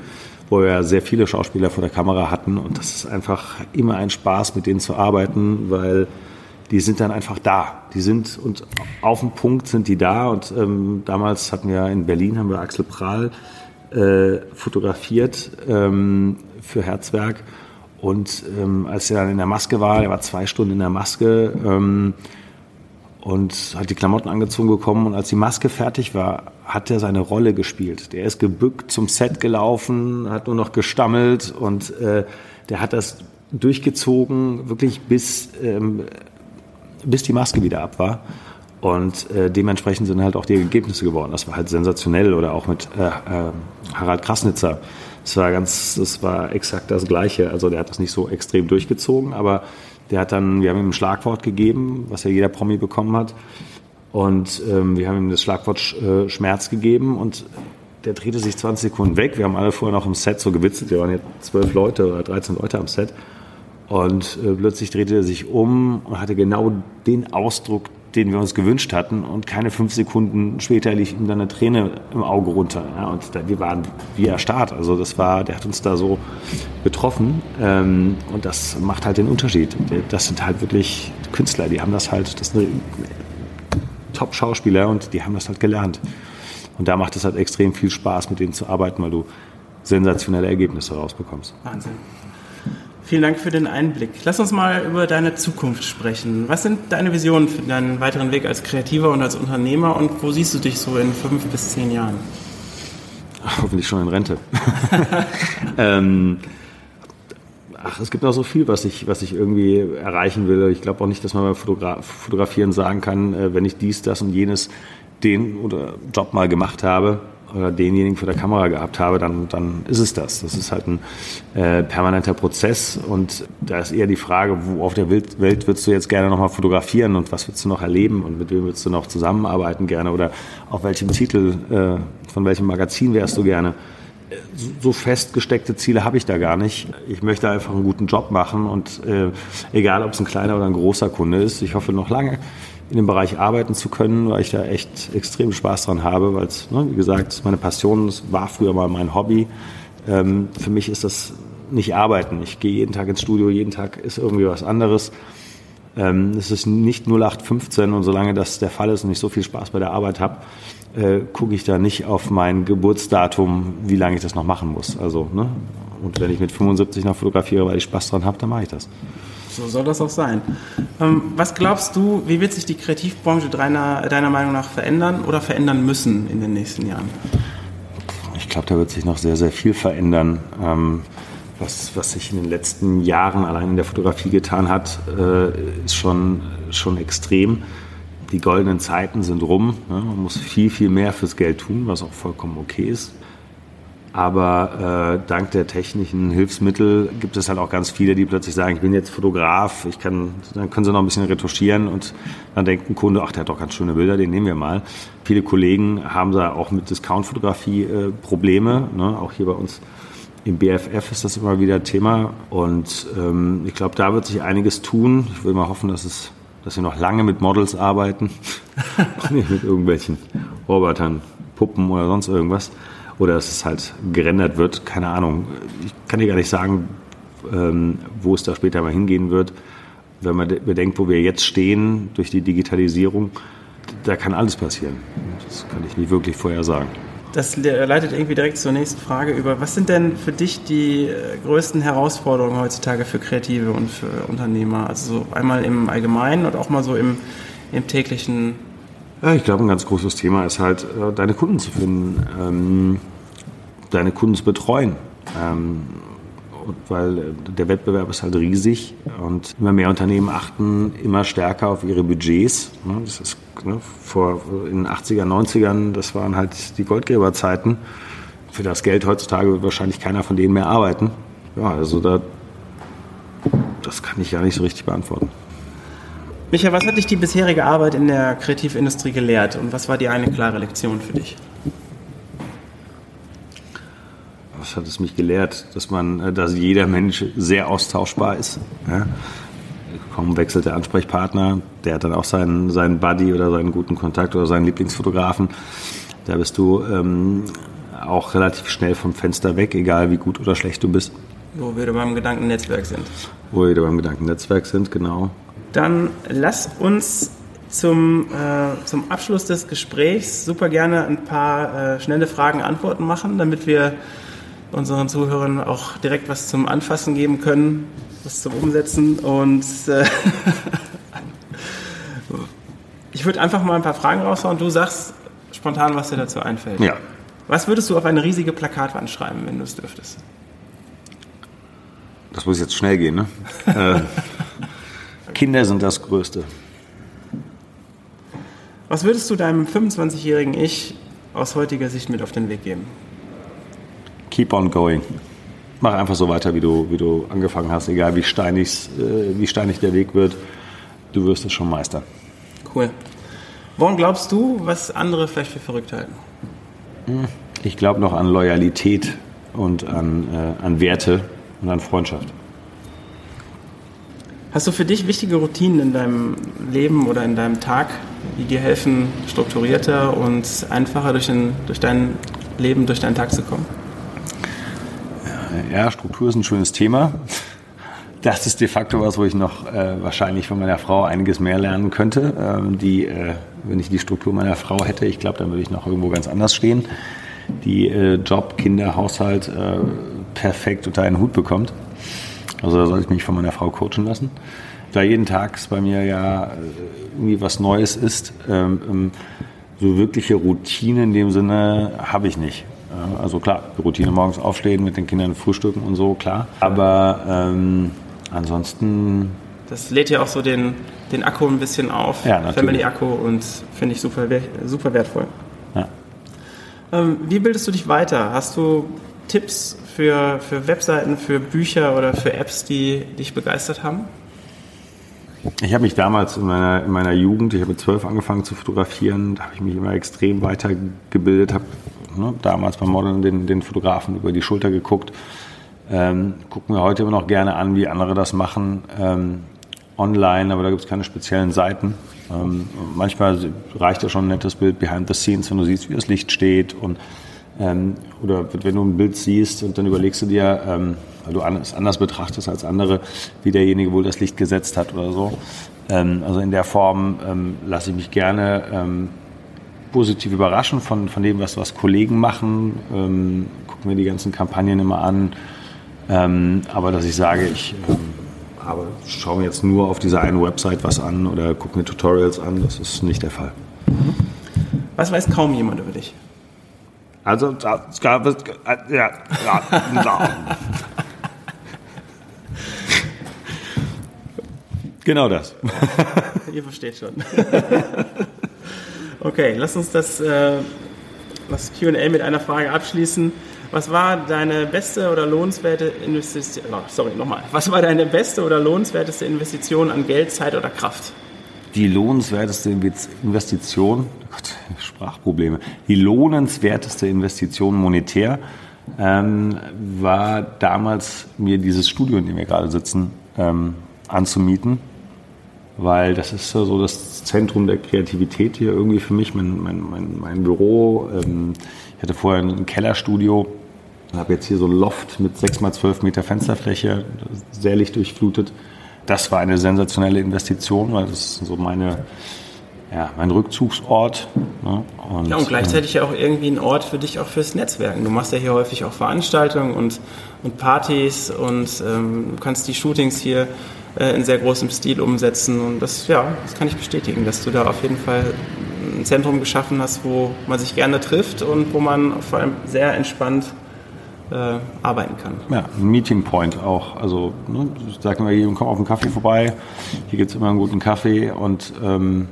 wo wir sehr viele Schauspieler vor der Kamera hatten. Und das ist einfach immer ein Spaß, mit denen zu arbeiten, weil die sind dann einfach da. Die sind und auf dem Punkt sind die da. Und ähm, damals hatten wir in Berlin haben wir Axel Prahl äh, fotografiert ähm, für Herzwerk. Und ähm, als er dann in der Maske war, er war zwei Stunden in der Maske, ähm, und hat die Klamotten angezogen bekommen und als die Maske fertig war, hat er seine Rolle gespielt. Der ist gebückt zum Set gelaufen, hat nur noch gestammelt und äh, der hat das durchgezogen, wirklich bis, ähm, bis die Maske wieder ab war. Und äh, dementsprechend sind halt auch die Ergebnisse geworden. Das war halt sensationell. Oder auch mit äh, äh, Harald Krasnitzer. Das war ganz, das war exakt das Gleiche. Also der hat das nicht so extrem durchgezogen, aber der hat dann, wir haben ihm ein Schlagwort gegeben, was ja jeder Promi bekommen hat. Und ähm, wir haben ihm das Schlagwort äh, Schmerz gegeben und der drehte sich 20 Sekunden weg. Wir haben alle vorher noch im Set so gewitzelt. Wir waren jetzt zwölf Leute oder 13 Leute am Set. Und äh, plötzlich drehte er sich um und hatte genau den Ausdruck, den wir uns gewünscht hatten. Und keine fünf Sekunden später lief ihm dann eine Träne im Auge runter. Ja, und da, wir waren wie erstarrt. Also das war, der hat uns da so getroffen. Ähm, und das macht halt den Unterschied. Das sind halt wirklich Künstler, die haben das halt, das sind Top-Schauspieler und die haben das halt gelernt. Und da macht es halt extrem viel Spaß, mit denen zu arbeiten, weil du sensationelle Ergebnisse rausbekommst. Wahnsinn. Vielen Dank für den Einblick. Lass uns mal über deine Zukunft sprechen. Was sind deine Visionen für deinen weiteren Weg als Kreativer und als Unternehmer und wo siehst du dich so in fünf bis zehn Jahren? Hoffentlich schon in Rente. ähm, ach, es gibt noch so viel, was ich, was ich irgendwie erreichen will. Ich glaube auch nicht, dass man beim Fotogra Fotografieren sagen kann, äh, wenn ich dies, das und jenes den oder Job mal gemacht habe, oder denjenigen vor der Kamera gehabt habe, dann, dann ist es das. Das ist halt ein äh, permanenter Prozess und da ist eher die Frage, wo auf der Welt, würdest du jetzt gerne nochmal fotografieren und was würdest du noch erleben und mit wem würdest du noch zusammenarbeiten gerne oder auf welchem Titel, äh, von welchem Magazin wärst du gerne. So festgesteckte Ziele habe ich da gar nicht. Ich möchte einfach einen guten Job machen und äh, egal, ob es ein kleiner oder ein großer Kunde ist, ich hoffe noch lange in dem Bereich arbeiten zu können, weil ich da echt extrem Spaß dran habe, weil es, ne, wie gesagt, meine Passion, es war früher mal mein Hobby. Ähm, für mich ist das nicht arbeiten. Ich gehe jeden Tag ins Studio, jeden Tag ist irgendwie was anderes. Ähm, es ist nicht 0815 und solange das der Fall ist und ich so viel Spaß bei der Arbeit habe, äh, gucke ich da nicht auf mein Geburtsdatum, wie lange ich das noch machen muss. Also, ne? Und wenn ich mit 75 noch fotografiere, weil ich Spaß dran habe, dann mache ich das. So soll das auch sein. Ähm, was glaubst du, wie wird sich die Kreativbranche deiner, deiner Meinung nach verändern oder verändern müssen in den nächsten Jahren? Ich glaube, da wird sich noch sehr, sehr viel verändern. Ähm, was, was sich in den letzten Jahren allein in der Fotografie getan hat, äh, ist schon, schon extrem. Die goldenen Zeiten sind rum. Ne? Man muss viel, viel mehr fürs Geld tun, was auch vollkommen okay ist. Aber äh, dank der technischen Hilfsmittel gibt es halt auch ganz viele, die plötzlich sagen, ich bin jetzt Fotograf, ich kann, dann können sie noch ein bisschen retuschieren und dann denkt ein Kunde, ach, der hat doch ganz schöne Bilder, den nehmen wir mal. Viele Kollegen haben da auch mit Discount-Fotografie äh, Probleme, ne? auch hier bei uns im BFF ist das immer wieder Thema und ähm, ich glaube, da wird sich einiges tun. Ich will mal hoffen, dass es dass wir noch lange mit Models arbeiten, nicht mit irgendwelchen Robotern, Puppen oder sonst irgendwas oder dass es halt gerendert wird. Keine Ahnung. Ich kann dir gar nicht sagen, ähm, wo es da später mal hingehen wird. Wenn man bedenkt, wo wir jetzt stehen durch die Digitalisierung, da kann alles passieren. Das kann ich nicht wirklich vorher sagen. Das leitet irgendwie direkt zur nächsten Frage über. Was sind denn für dich die äh, größten Herausforderungen heutzutage für Kreative und für Unternehmer? Also so einmal im Allgemeinen und auch mal so im, im täglichen ich glaube, ein ganz großes Thema ist halt, äh, deine Kunden zu finden, ähm, deine Kunden zu betreuen. Ähm, weil äh, der Wettbewerb ist halt riesig und immer mehr Unternehmen achten immer stärker auf ihre Budgets. Ne? Das ist ne, vor in den 80er, 90ern, das waren halt die Goldgräberzeiten. Für das Geld heutzutage wird wahrscheinlich keiner von denen mehr arbeiten. Ja, also da, das kann ich ja nicht so richtig beantworten. Micha, was hat dich die bisherige Arbeit in der Kreativindustrie gelehrt und was war die eine klare Lektion für dich? Was hat es mich gelehrt? Dass man, äh, dass jeder Mensch sehr austauschbar ist. Ja? Kaum wechselt der Ansprechpartner, der hat dann auch seinen, seinen Buddy oder seinen guten Kontakt oder seinen Lieblingsfotografen. Da bist du ähm, auch relativ schnell vom Fenster weg, egal wie gut oder schlecht du bist. Wo wir beim Gedankennetzwerk sind. Wo wir beim Gedankennetzwerk sind, genau. Dann lass uns zum, äh, zum Abschluss des Gesprächs super gerne ein paar äh, schnelle Fragen, Antworten machen, damit wir unseren Zuhörern auch direkt was zum Anfassen geben können, was zum Umsetzen. Und äh, ich würde einfach mal ein paar Fragen raushauen. Du sagst spontan, was dir dazu einfällt. Ja. Was würdest du auf eine riesige Plakatwand schreiben, wenn du es dürftest? Das muss jetzt schnell gehen, ne? Kinder sind das Größte. Was würdest du deinem 25-jährigen Ich aus heutiger Sicht mit auf den Weg geben? Keep on going. Mach einfach so weiter, wie du, wie du angefangen hast, egal wie steinig, äh, wie steinig der Weg wird. Du wirst es schon meistern. Cool. Woran glaubst du, was andere vielleicht für verrückt halten? Ich glaube noch an Loyalität und an, äh, an Werte und an Freundschaft. Hast du für dich wichtige Routinen in deinem Leben oder in deinem Tag, die dir helfen, strukturierter und einfacher durch, den, durch dein Leben, durch deinen Tag zu kommen? Ja, Struktur ist ein schönes Thema. Das ist de facto was, wo ich noch äh, wahrscheinlich von meiner Frau einiges mehr lernen könnte. Ähm, die, äh, wenn ich die Struktur meiner Frau hätte, ich glaube, dann würde ich noch irgendwo ganz anders stehen. Die äh, Job, Kinder, Haushalt äh, perfekt unter einen Hut bekommt. Also da sollte ich mich von meiner Frau coachen lassen. Da jeden Tag bei mir ja äh, irgendwie was Neues ist, ähm, ähm, so wirkliche Routine in dem Sinne habe ich nicht. Also klar, die Routine morgens aufstehen, mit den Kindern frühstücken und so, klar. Aber ähm, ansonsten. Das lädt ja auch so den, den Akku ein bisschen auf, ja, natürlich. Family-Akku und finde ich super, super wertvoll. Ja. Ähm, wie bildest du dich weiter? Hast du Tipps für, für Webseiten, für Bücher oder für Apps, die dich begeistert haben? Ich habe mich damals in meiner, in meiner Jugend, ich habe mit zwölf angefangen zu fotografieren, da habe ich mich immer extrem weitergebildet, habe ne, damals beim Modeln den, den Fotografen über die Schulter geguckt. Ähm, gucken wir heute immer noch gerne an, wie andere das machen ähm, online, aber da gibt es keine speziellen Seiten. Ähm, manchmal reicht ja schon ein nettes Bild behind the scenes, wenn du siehst, wie das Licht steht und ähm, oder wenn du ein Bild siehst und dann überlegst du dir, ähm, weil du es anders betrachtest als andere, wie derjenige wohl das Licht gesetzt hat oder so. Ähm, also in der Form ähm, lasse ich mich gerne ähm, positiv überraschen von, von dem, was, was Kollegen machen. Ähm, gucken wir die ganzen Kampagnen immer an. aber dass ich sage, ich aber schaue mir jetzt nur auf dieser einen Website was an oder gucke mir Tutorials an, das ist nicht der Fall. Was weiß kaum jemand über dich? Also, es gab es, ja, ja, ja. genau das. Ihr versteht schon. Okay, lass uns das, äh, das QA mit einer Frage abschließen. Was war deine beste oder lohnenswerte Investition? Oh, sorry, nochmal. Was war deine beste oder lohnenswerteste Investition an Geld, Zeit oder Kraft? Die lohnenswerteste Investition, oh Gott, Sprachprobleme, die lohnenswerteste Investition monetär ähm, war damals mir dieses Studio, in dem wir gerade sitzen, ähm, anzumieten, weil das ist so das Zentrum der Kreativität hier irgendwie für mich, mein, mein, mein, mein Büro. Ähm, ich hatte vorher ein Kellerstudio, habe jetzt hier so ein Loft mit 6 mal 12 Meter Fensterfläche, sehr lichtdurchflutet das war eine sensationelle Investition, weil das ist so meine, ja, mein Rückzugsort. Ne? Und, ja, und gleichzeitig ja auch irgendwie ein Ort für dich auch fürs Netzwerken. Du machst ja hier häufig auch Veranstaltungen und, und Partys und ähm, du kannst die Shootings hier äh, in sehr großem Stil umsetzen. Und das, ja, das kann ich bestätigen, dass du da auf jeden Fall ein Zentrum geschaffen hast, wo man sich gerne trifft und wo man vor allem sehr entspannt äh, arbeiten kann. Ja, ein Meeting Point auch. Also ne, sagen wir, hier, komm auf einen Kaffee vorbei. Hier gibt es immer einen guten Kaffee und ähm,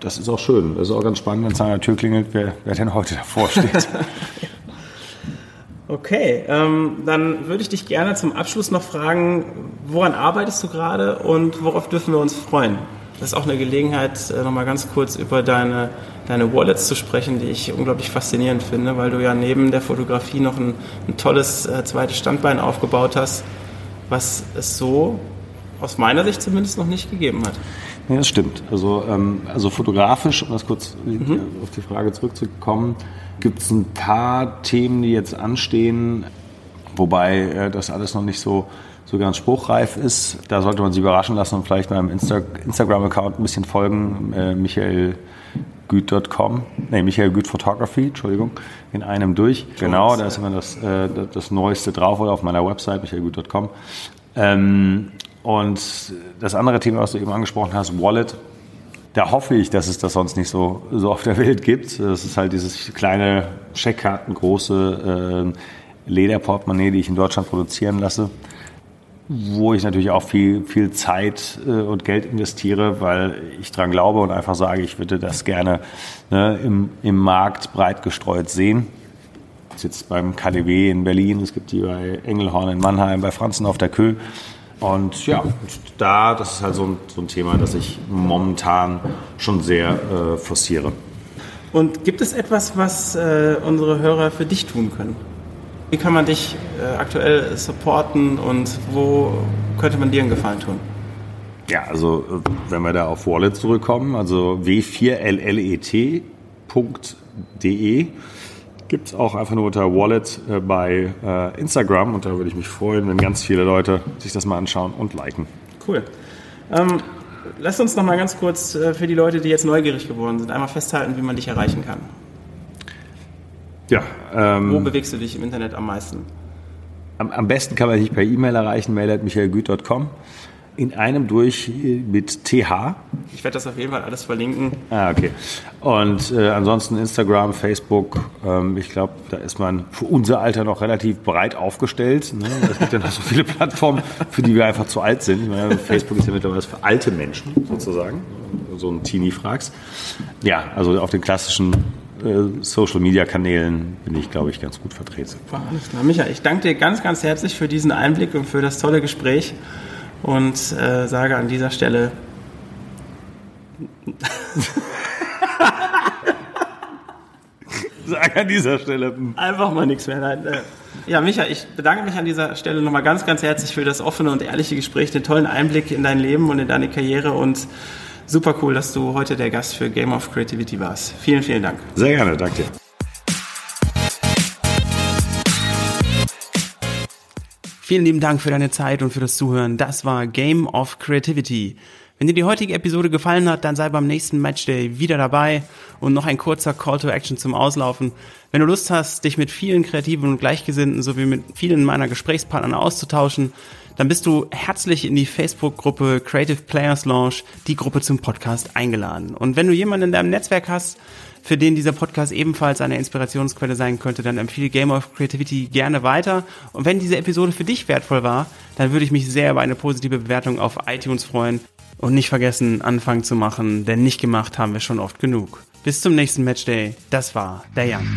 das ist auch schön. Das ist auch ganz spannend, wenn es an der Tür klingelt, wer, wer denn heute davor steht. okay, ähm, dann würde ich dich gerne zum Abschluss noch fragen, woran arbeitest du gerade und worauf dürfen wir uns freuen? Das ist auch eine Gelegenheit, äh, nochmal ganz kurz über deine, deine Wallets zu sprechen, die ich unglaublich faszinierend finde, weil du ja neben der Fotografie noch ein, ein tolles äh, zweites Standbein aufgebaut hast, was es so aus meiner Sicht zumindest noch nicht gegeben hat. Ja, das stimmt. Also, ähm, also fotografisch, um das kurz mhm. auf die Frage zurückzukommen, gibt es ein paar Themen, die jetzt anstehen, wobei äh, das alles noch nicht so so ganz spruchreif ist. Da sollte man sich überraschen lassen und vielleicht meinem Insta Instagram-Account ein bisschen folgen, äh, michaelgüt.com, nee, Michael Güt Photography, Entschuldigung, in einem durch. Genau, da ist immer das, äh, das Neueste drauf oder auf meiner Website, michaelgüt.com. Ähm, und das andere Thema, was du eben angesprochen hast, Wallet, da hoffe ich, dass es das sonst nicht so, so auf der Welt gibt. Das ist halt dieses kleine Scheckkarten, große äh, Lederportemonnaie, die ich in Deutschland produzieren lasse wo ich natürlich auch viel, viel Zeit äh, und Geld investiere, weil ich dran glaube und einfach sage, ich würde das gerne ne, im, im Markt breit gestreut sehen. Das ist jetzt beim KDW in Berlin, es gibt die bei Engelhorn in Mannheim, bei Franzen auf der Kö. Und ja, da, das ist halt so ein, so ein Thema, das ich momentan schon sehr äh, forciere. Und gibt es etwas, was äh, unsere Hörer für dich tun können? Wie kann man dich äh, aktuell supporten und wo könnte man dir einen Gefallen tun? Ja, also wenn wir da auf Wallet zurückkommen, also w4llet.de gibt es auch einfach nur unter Wallet äh, bei äh, Instagram und da würde ich mich freuen, wenn ganz viele Leute sich das mal anschauen und liken. Cool. Ähm, lass uns noch mal ganz kurz äh, für die Leute, die jetzt neugierig geworden sind, einmal festhalten, wie man dich erreichen kann. Ja. Ähm, Wo bewegst du dich im Internet am meisten? Am, am besten kann man dich per E-Mail erreichen, mail.michaelgüt.com in einem durch mit TH. Ich werde das auf jeden Fall alles verlinken. Ah, okay. Und äh, ansonsten Instagram, Facebook, ähm, ich glaube, da ist man für unser Alter noch relativ breit aufgestellt. Ne? Es gibt ja noch so viele Plattformen, für die wir einfach zu alt sind. Meine, Facebook ist ja mittlerweile für alte Menschen sozusagen, so ein Teenie fragst. Ja, also auf den klassischen äh, Social Media Kanälen bin ich, glaube ich, ganz gut vertreten. Super, alles klar. Micha, ich danke dir ganz, ganz herzlich für diesen Einblick und für das tolle Gespräch und äh, sage an dieser Stelle. sage an dieser Stelle. Einfach mal nichts mehr. Nein, äh, ja, Micha, ich bedanke mich an dieser Stelle nochmal ganz, ganz herzlich für das offene und ehrliche Gespräch, den tollen Einblick in dein Leben und in deine Karriere und super cool, dass du heute der Gast für Game of Creativity warst. Vielen, vielen Dank. Sehr gerne, danke. Vielen lieben Dank für deine Zeit und für das Zuhören. Das war Game of Creativity. Wenn dir die heutige Episode gefallen hat, dann sei beim nächsten Matchday wieder dabei und noch ein kurzer Call to Action zum Auslaufen. Wenn du Lust hast, dich mit vielen Kreativen und Gleichgesinnten sowie mit vielen meiner Gesprächspartnern auszutauschen, dann bist du herzlich in die Facebook-Gruppe Creative Players Launch, die Gruppe zum Podcast, eingeladen. Und wenn du jemanden in deinem Netzwerk hast, für den dieser Podcast ebenfalls eine Inspirationsquelle sein könnte, dann empfehle Game of Creativity gerne weiter. Und wenn diese Episode für dich wertvoll war, dann würde ich mich sehr über eine positive Bewertung auf iTunes freuen. Und nicht vergessen, Anfang zu machen, denn nicht gemacht haben wir schon oft genug. Bis zum nächsten Matchday. Das war der Jan.